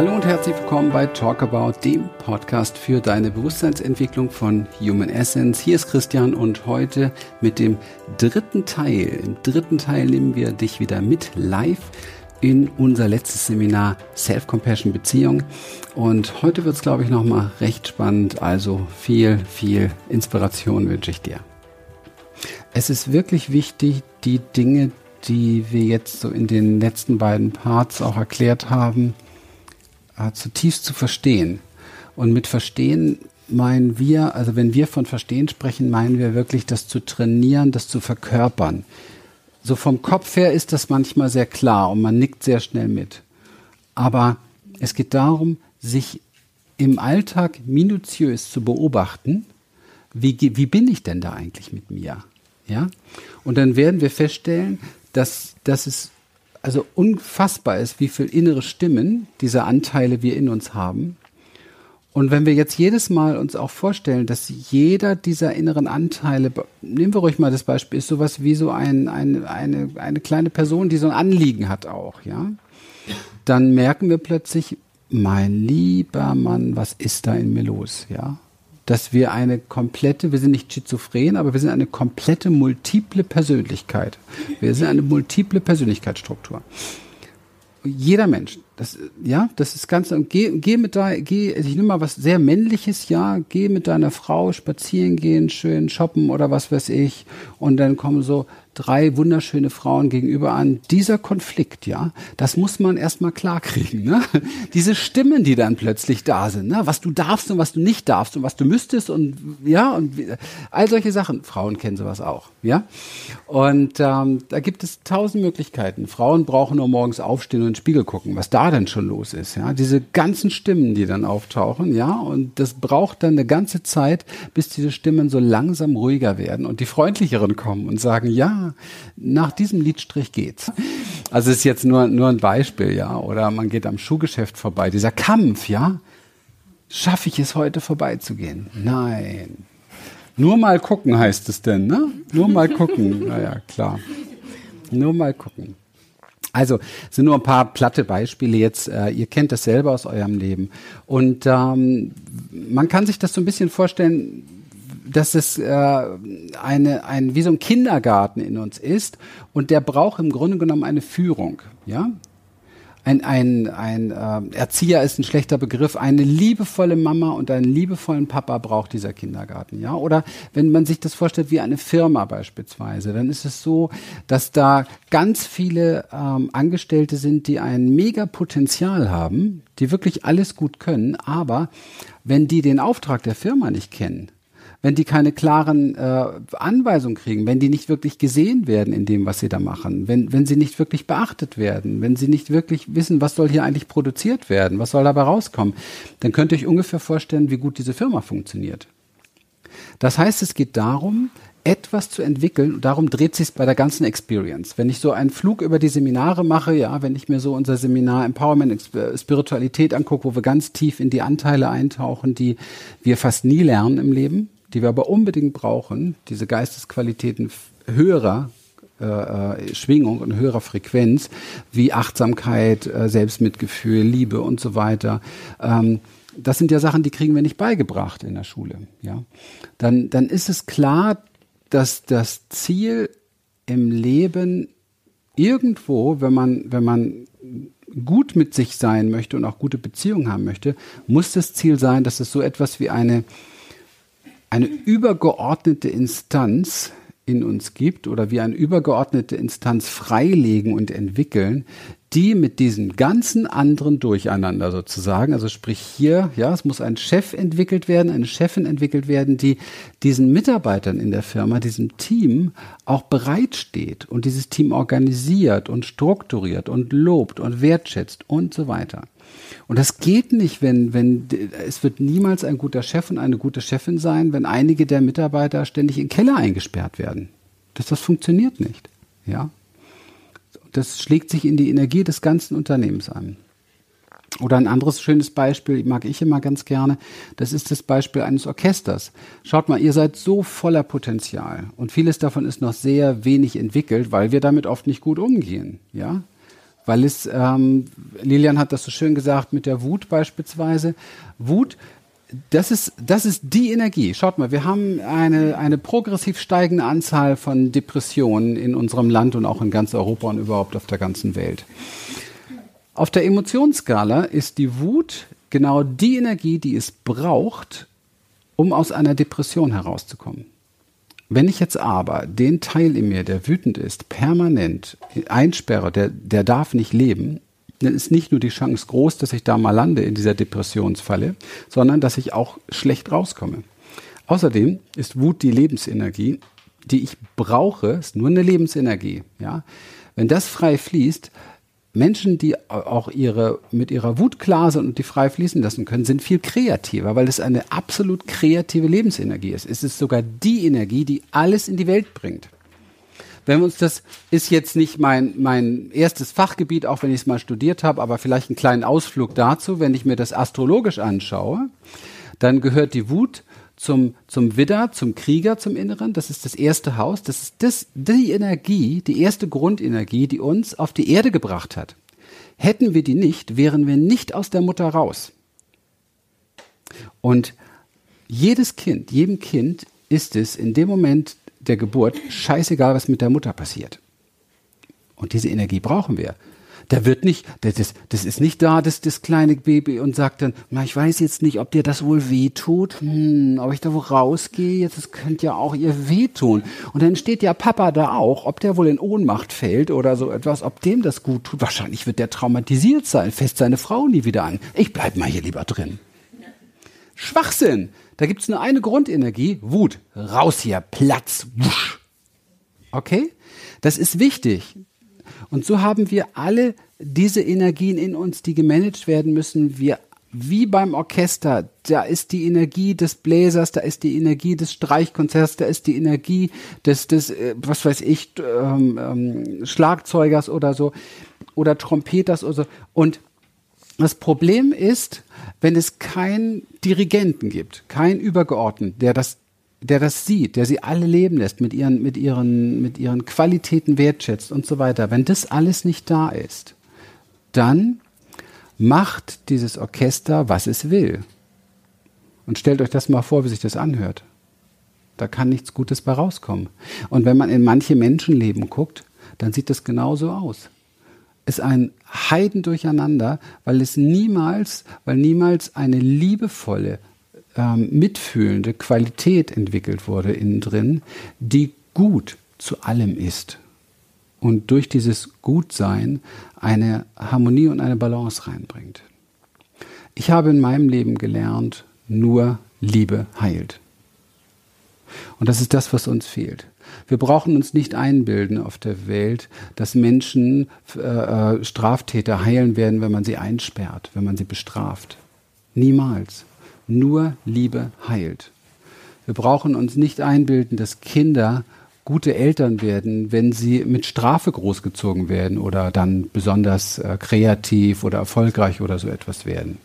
Hallo und herzlich willkommen bei Talk About, dem Podcast für deine Bewusstseinsentwicklung von Human Essence. Hier ist Christian und heute mit dem dritten Teil. Im dritten Teil nehmen wir dich wieder mit live in unser letztes Seminar Self-Compassion Beziehung. Und heute wird es, glaube ich, nochmal recht spannend. Also viel, viel Inspiration wünsche ich dir. Es ist wirklich wichtig, die Dinge, die wir jetzt so in den letzten beiden Parts auch erklärt haben, zutiefst zu verstehen. Und mit Verstehen meinen wir, also wenn wir von Verstehen sprechen, meinen wir wirklich das zu trainieren, das zu verkörpern. So vom Kopf her ist das manchmal sehr klar und man nickt sehr schnell mit. Aber es geht darum, sich im Alltag minutiös zu beobachten, wie, wie bin ich denn da eigentlich mit mir? Ja? Und dann werden wir feststellen, dass, dass es also unfassbar ist, wie viel innere Stimmen diese Anteile wir in uns haben. Und wenn wir jetzt jedes Mal uns auch vorstellen, dass jeder dieser inneren Anteile, nehmen wir ruhig mal das Beispiel, ist sowas wie so ein, ein, eine, eine kleine Person, die so ein Anliegen hat auch, ja, dann merken wir plötzlich, mein lieber Mann, was ist da in mir los, ja? Dass wir eine komplette, wir sind nicht schizophren, aber wir sind eine komplette multiple Persönlichkeit. Wir sind eine multiple Persönlichkeitsstruktur. Jeder Mensch, das, ja, das ist ganz, geh, geh mit da, geh, ich nehme mal was sehr männliches, ja, geh mit deiner Frau spazieren gehen, schön shoppen oder was weiß ich, und dann kommen so drei wunderschöne Frauen gegenüber an. Dieser Konflikt, ja, das muss man erstmal klarkriegen. Ne? Diese Stimmen, die dann plötzlich da sind, ne? was du darfst und was du nicht darfst und was du müsstest und ja, und all solche Sachen. Frauen kennen sowas auch, ja. Und ähm, da gibt es tausend Möglichkeiten. Frauen brauchen nur morgens aufstehen und in den Spiegel gucken, was da denn schon los ist, ja. Diese ganzen Stimmen, die dann auftauchen, ja, und das braucht dann eine ganze Zeit, bis diese Stimmen so langsam ruhiger werden und die freundlicheren kommen und sagen, ja, nach diesem Liedstrich geht's. Also ist jetzt nur, nur ein Beispiel, ja. Oder man geht am Schuhgeschäft vorbei. Dieser Kampf, ja. Schaffe ich es heute vorbeizugehen? Nein. Nur mal gucken heißt es denn, ne? Nur mal gucken. Naja, klar. Nur mal gucken. Also sind nur ein paar platte Beispiele jetzt. Äh, ihr kennt das selber aus eurem Leben. Und ähm, man kann sich das so ein bisschen vorstellen, dass es äh, eine, ein, wie so ein Kindergarten in uns ist und der braucht im Grunde genommen eine Führung, ja. Ein, ein, ein äh, Erzieher ist ein schlechter Begriff. Eine liebevolle Mama und einen liebevollen Papa braucht dieser Kindergarten, ja. Oder wenn man sich das vorstellt wie eine Firma beispielsweise, dann ist es so, dass da ganz viele ähm, Angestellte sind, die ein mega Potenzial haben, die wirklich alles gut können, aber wenn die den Auftrag der Firma nicht kennen, wenn die keine klaren äh, Anweisungen kriegen, wenn die nicht wirklich gesehen werden in dem, was sie da machen, wenn, wenn sie nicht wirklich beachtet werden, wenn sie nicht wirklich wissen, was soll hier eigentlich produziert werden, was soll dabei rauskommen, dann könnt ihr euch ungefähr vorstellen, wie gut diese Firma funktioniert. Das heißt, es geht darum, etwas zu entwickeln. Darum dreht sich bei der ganzen Experience. Wenn ich so einen Flug über die Seminare mache, ja, wenn ich mir so unser Seminar Empowerment Spiritualität angucke, wo wir ganz tief in die Anteile eintauchen, die wir fast nie lernen im Leben, die wir aber unbedingt brauchen, diese Geistesqualitäten höherer äh, äh, Schwingung und höherer Frequenz, wie Achtsamkeit, äh, Selbstmitgefühl, Liebe und so weiter. Ähm, das sind ja Sachen, die kriegen wir nicht beigebracht in der Schule. Ja, dann dann ist es klar, dass das Ziel im Leben irgendwo, wenn man wenn man gut mit sich sein möchte und auch gute Beziehungen haben möchte, muss das Ziel sein, dass es so etwas wie eine eine übergeordnete Instanz in uns gibt oder wir eine übergeordnete Instanz freilegen und entwickeln, die mit diesen ganzen anderen Durcheinander sozusagen, also sprich hier, ja, es muss ein Chef entwickelt werden, eine Chefin entwickelt werden, die diesen Mitarbeitern in der Firma, diesem Team auch bereitsteht und dieses Team organisiert und strukturiert und lobt und wertschätzt und so weiter. Und das geht nicht, wenn, wenn, es wird niemals ein guter Chef und eine gute Chefin sein, wenn einige der Mitarbeiter ständig in Keller eingesperrt werden. Das, das funktioniert nicht. Ja. Das schlägt sich in die Energie des ganzen Unternehmens ein. Oder ein anderes schönes Beispiel, mag ich immer ganz gerne, das ist das Beispiel eines Orchesters. Schaut mal, ihr seid so voller Potenzial und vieles davon ist noch sehr wenig entwickelt, weil wir damit oft nicht gut umgehen, ja? weil es, ähm, Lilian hat das so schön gesagt mit der Wut beispielsweise. Wut, das ist, das ist die Energie. Schaut mal, wir haben eine, eine progressiv steigende Anzahl von Depressionen in unserem Land und auch in ganz Europa und überhaupt auf der ganzen Welt. Auf der Emotionsskala ist die Wut genau die Energie, die es braucht, um aus einer Depression herauszukommen. Wenn ich jetzt aber den Teil in mir, der wütend ist, permanent einsperre, der, der darf nicht leben, dann ist nicht nur die Chance groß, dass ich da mal lande in dieser Depressionsfalle, sondern dass ich auch schlecht rauskomme. Außerdem ist Wut die Lebensenergie, die ich brauche, ist nur eine Lebensenergie, ja. Wenn das frei fließt, Menschen, die auch ihre, mit ihrer Wut klar sind und die frei fließen lassen können, sind viel kreativer, weil es eine absolut kreative Lebensenergie ist. Es ist sogar die Energie, die alles in die Welt bringt. Wenn wir uns das ist jetzt nicht mein, mein erstes Fachgebiet, auch wenn ich es mal studiert habe, aber vielleicht einen kleinen Ausflug dazu, wenn ich mir das astrologisch anschaue, dann gehört die Wut zum, zum Widder, zum Krieger, zum Inneren. Das ist das erste Haus. Das ist das, die Energie, die erste Grundenergie, die uns auf die Erde gebracht hat. Hätten wir die nicht, wären wir nicht aus der Mutter raus. Und jedes Kind, jedem Kind ist es in dem Moment der Geburt scheißegal, was mit der Mutter passiert. Und diese Energie brauchen wir. Da wird nicht, das, das ist nicht da, das, das kleine Baby und sagt dann, na, ich weiß jetzt nicht, ob dir das wohl wehtut, hm, ob ich da wo rausgehe, jetzt, das könnte ja auch ihr wehtun. Und dann steht ja Papa da auch, ob der wohl in Ohnmacht fällt oder so etwas, ob dem das gut tut. Wahrscheinlich wird der traumatisiert sein, fest seine Frau nie wieder an. Ich bleib mal hier lieber drin. Schwachsinn. Da gibt's nur eine Grundenergie, Wut. Raus hier, Platz. Wusch. Okay? Das ist wichtig. Und so haben wir alle diese Energien in uns, die gemanagt werden müssen. Wir wie beim Orchester, da ist die Energie des Bläsers, da ist die Energie des Streichkonzerts, da ist die Energie des, des äh, was weiß ich, ähm, ähm, Schlagzeugers oder so, oder Trompeters oder so. Und das Problem ist, wenn es keinen Dirigenten gibt, keinen Übergeordneten, der das der das sieht, der sie alle leben lässt, mit ihren, mit ihren, mit ihren Qualitäten wertschätzt und so weiter, wenn das alles nicht da ist, dann macht dieses Orchester, was es will. Und stellt euch das mal vor, wie sich das anhört. Da kann nichts Gutes bei rauskommen. Und wenn man in manche Menschenleben guckt, dann sieht das genauso aus. Ist ein Heiden durcheinander, weil es niemals, weil niemals eine liebevolle, ähm, mitfühlende Qualität entwickelt wurde innen drin, die gut zu allem ist und durch dieses Gutsein eine Harmonie und eine Balance reinbringt. Ich habe in meinem Leben gelernt, nur Liebe heilt. Und das ist das, was uns fehlt. Wir brauchen uns nicht einbilden auf der Welt, dass Menschen äh, äh Straftäter heilen werden, wenn man sie einsperrt, wenn man sie bestraft. Niemals. Nur Liebe heilt. Wir brauchen uns nicht einbilden, dass Kinder gute Eltern werden, wenn sie mit Strafe großgezogen werden oder dann besonders äh, kreativ oder erfolgreich oder so etwas werden.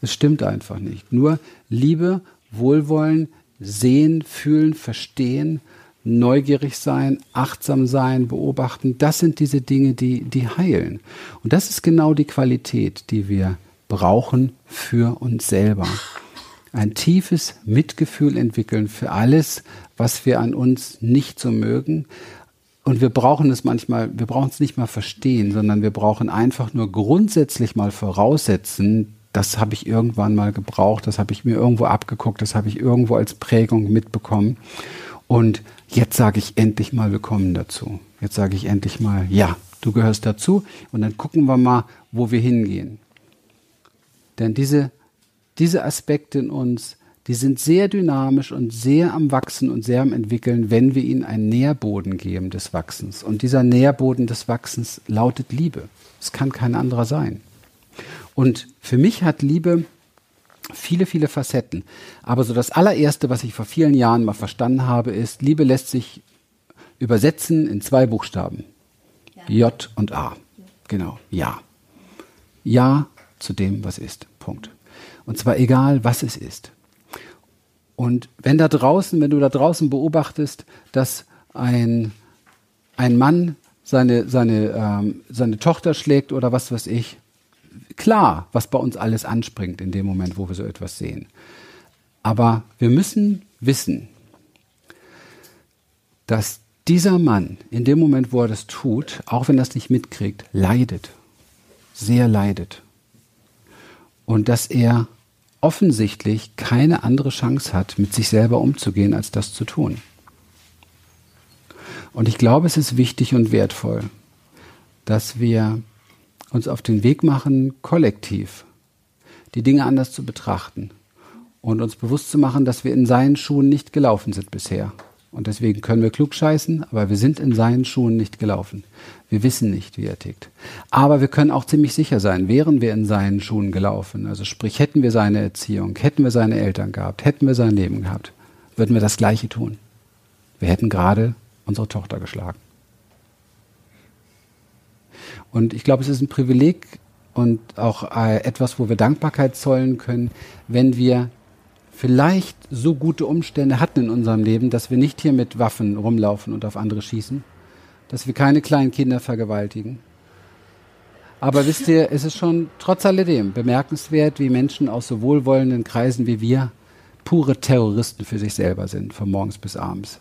Es stimmt einfach nicht. Nur Liebe, Wohlwollen, sehen, fühlen, verstehen, neugierig sein, achtsam sein, beobachten, das sind diese Dinge, die, die heilen. Und das ist genau die Qualität, die wir brauchen für uns selber ein tiefes Mitgefühl entwickeln für alles, was wir an uns nicht so mögen. Und wir brauchen es manchmal, wir brauchen es nicht mal verstehen, sondern wir brauchen einfach nur grundsätzlich mal voraussetzen, das habe ich irgendwann mal gebraucht, das habe ich mir irgendwo abgeguckt, das habe ich irgendwo als Prägung mitbekommen. Und jetzt sage ich endlich mal willkommen dazu. Jetzt sage ich endlich mal, ja, du gehörst dazu. Und dann gucken wir mal, wo wir hingehen. Denn diese diese Aspekte in uns, die sind sehr dynamisch und sehr am Wachsen und sehr am Entwickeln, wenn wir ihnen einen Nährboden geben des Wachsens. Und dieser Nährboden des Wachsens lautet Liebe. Es kann kein anderer sein. Und für mich hat Liebe viele, viele Facetten. Aber so das allererste, was ich vor vielen Jahren mal verstanden habe, ist, Liebe lässt sich übersetzen in zwei Buchstaben. Ja. J und A. Genau. Ja. Ja zu dem, was ist. Punkt. Und zwar egal, was es ist. Und wenn da draußen, wenn du da draußen beobachtest, dass ein, ein Mann seine, seine, ähm, seine Tochter schlägt oder was weiß ich. Klar, was bei uns alles anspringt in dem Moment, wo wir so etwas sehen. Aber wir müssen wissen, dass dieser Mann in dem Moment, wo er das tut, auch wenn er es nicht mitkriegt, leidet. Sehr leidet. Und dass er offensichtlich keine andere Chance hat, mit sich selber umzugehen, als das zu tun. Und ich glaube, es ist wichtig und wertvoll, dass wir uns auf den Weg machen, kollektiv die Dinge anders zu betrachten und uns bewusst zu machen, dass wir in seinen Schuhen nicht gelaufen sind bisher. Und deswegen können wir klug scheißen, aber wir sind in seinen Schuhen nicht gelaufen. Wir wissen nicht, wie er tickt. Aber wir können auch ziemlich sicher sein, wären wir in seinen Schuhen gelaufen, also sprich, hätten wir seine Erziehung, hätten wir seine Eltern gehabt, hätten wir sein Leben gehabt, würden wir das Gleiche tun. Wir hätten gerade unsere Tochter geschlagen. Und ich glaube, es ist ein Privileg und auch äh, etwas, wo wir Dankbarkeit zollen können, wenn wir vielleicht so gute Umstände hatten in unserem Leben, dass wir nicht hier mit Waffen rumlaufen und auf andere schießen, dass wir keine kleinen Kinder vergewaltigen. Aber wisst ihr, es ist schon trotz alledem bemerkenswert, wie Menschen aus so wohlwollenden Kreisen wie wir pure Terroristen für sich selber sind, von morgens bis abends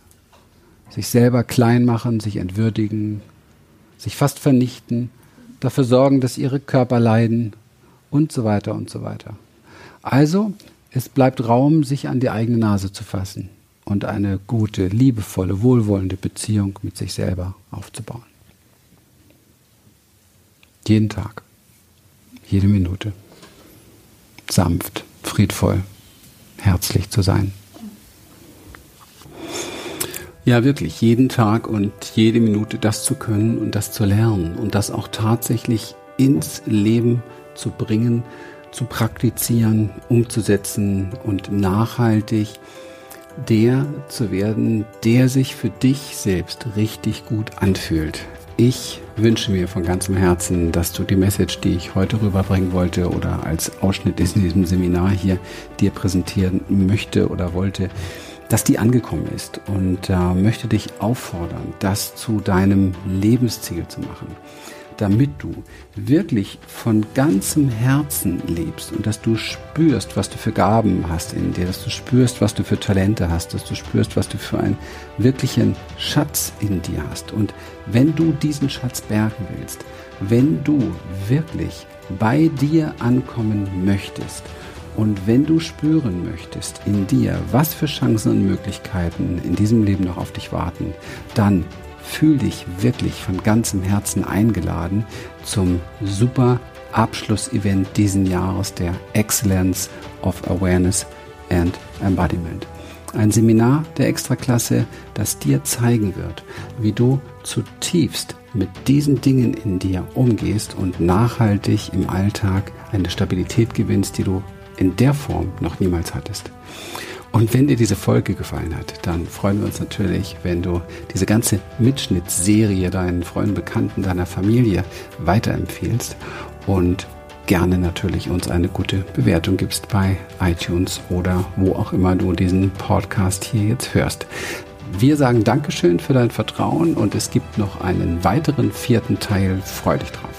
sich selber klein machen, sich entwürdigen, sich fast vernichten, dafür sorgen, dass ihre Körper leiden und so weiter und so weiter. Also, es bleibt Raum, sich an die eigene Nase zu fassen und eine gute, liebevolle, wohlwollende Beziehung mit sich selber aufzubauen. Jeden Tag, jede Minute. Sanft, friedvoll, herzlich zu sein. Ja, wirklich, jeden Tag und jede Minute das zu können und das zu lernen und das auch tatsächlich ins Leben zu bringen, zu praktizieren, umzusetzen und nachhaltig der zu werden, der sich für dich selbst richtig gut anfühlt. Ich wünsche mir von ganzem Herzen, dass du die Message, die ich heute rüberbringen wollte oder als Ausschnitt in diesem Seminar hier dir präsentieren möchte oder wollte, dass die angekommen ist und äh, möchte dich auffordern, das zu deinem Lebensziel zu machen, damit du wirklich von ganzem Herzen lebst und dass du spürst, was du für Gaben hast in dir, dass du spürst, was du für Talente hast, dass du spürst, was du für einen wirklichen Schatz in dir hast. Und wenn du diesen Schatz bergen willst, wenn du wirklich bei dir ankommen möchtest, und wenn du spüren möchtest in dir, was für Chancen und Möglichkeiten in diesem Leben noch auf dich warten, dann fühl dich wirklich von ganzem Herzen eingeladen zum super Abschlussevent diesen Jahres der Excellence of Awareness and Embodiment. Ein Seminar der Extraklasse, das dir zeigen wird, wie du zutiefst mit diesen Dingen in dir umgehst und nachhaltig im Alltag eine Stabilität gewinnst, die du in der Form noch niemals hattest. Und wenn dir diese Folge gefallen hat, dann freuen wir uns natürlich, wenn du diese ganze Mitschnittsserie deinen Freunden, Bekannten, deiner Familie weiterempfehlst und gerne natürlich uns eine gute Bewertung gibst bei iTunes oder wo auch immer du diesen Podcast hier jetzt hörst. Wir sagen Dankeschön für dein Vertrauen und es gibt noch einen weiteren vierten Teil. Freu dich drauf.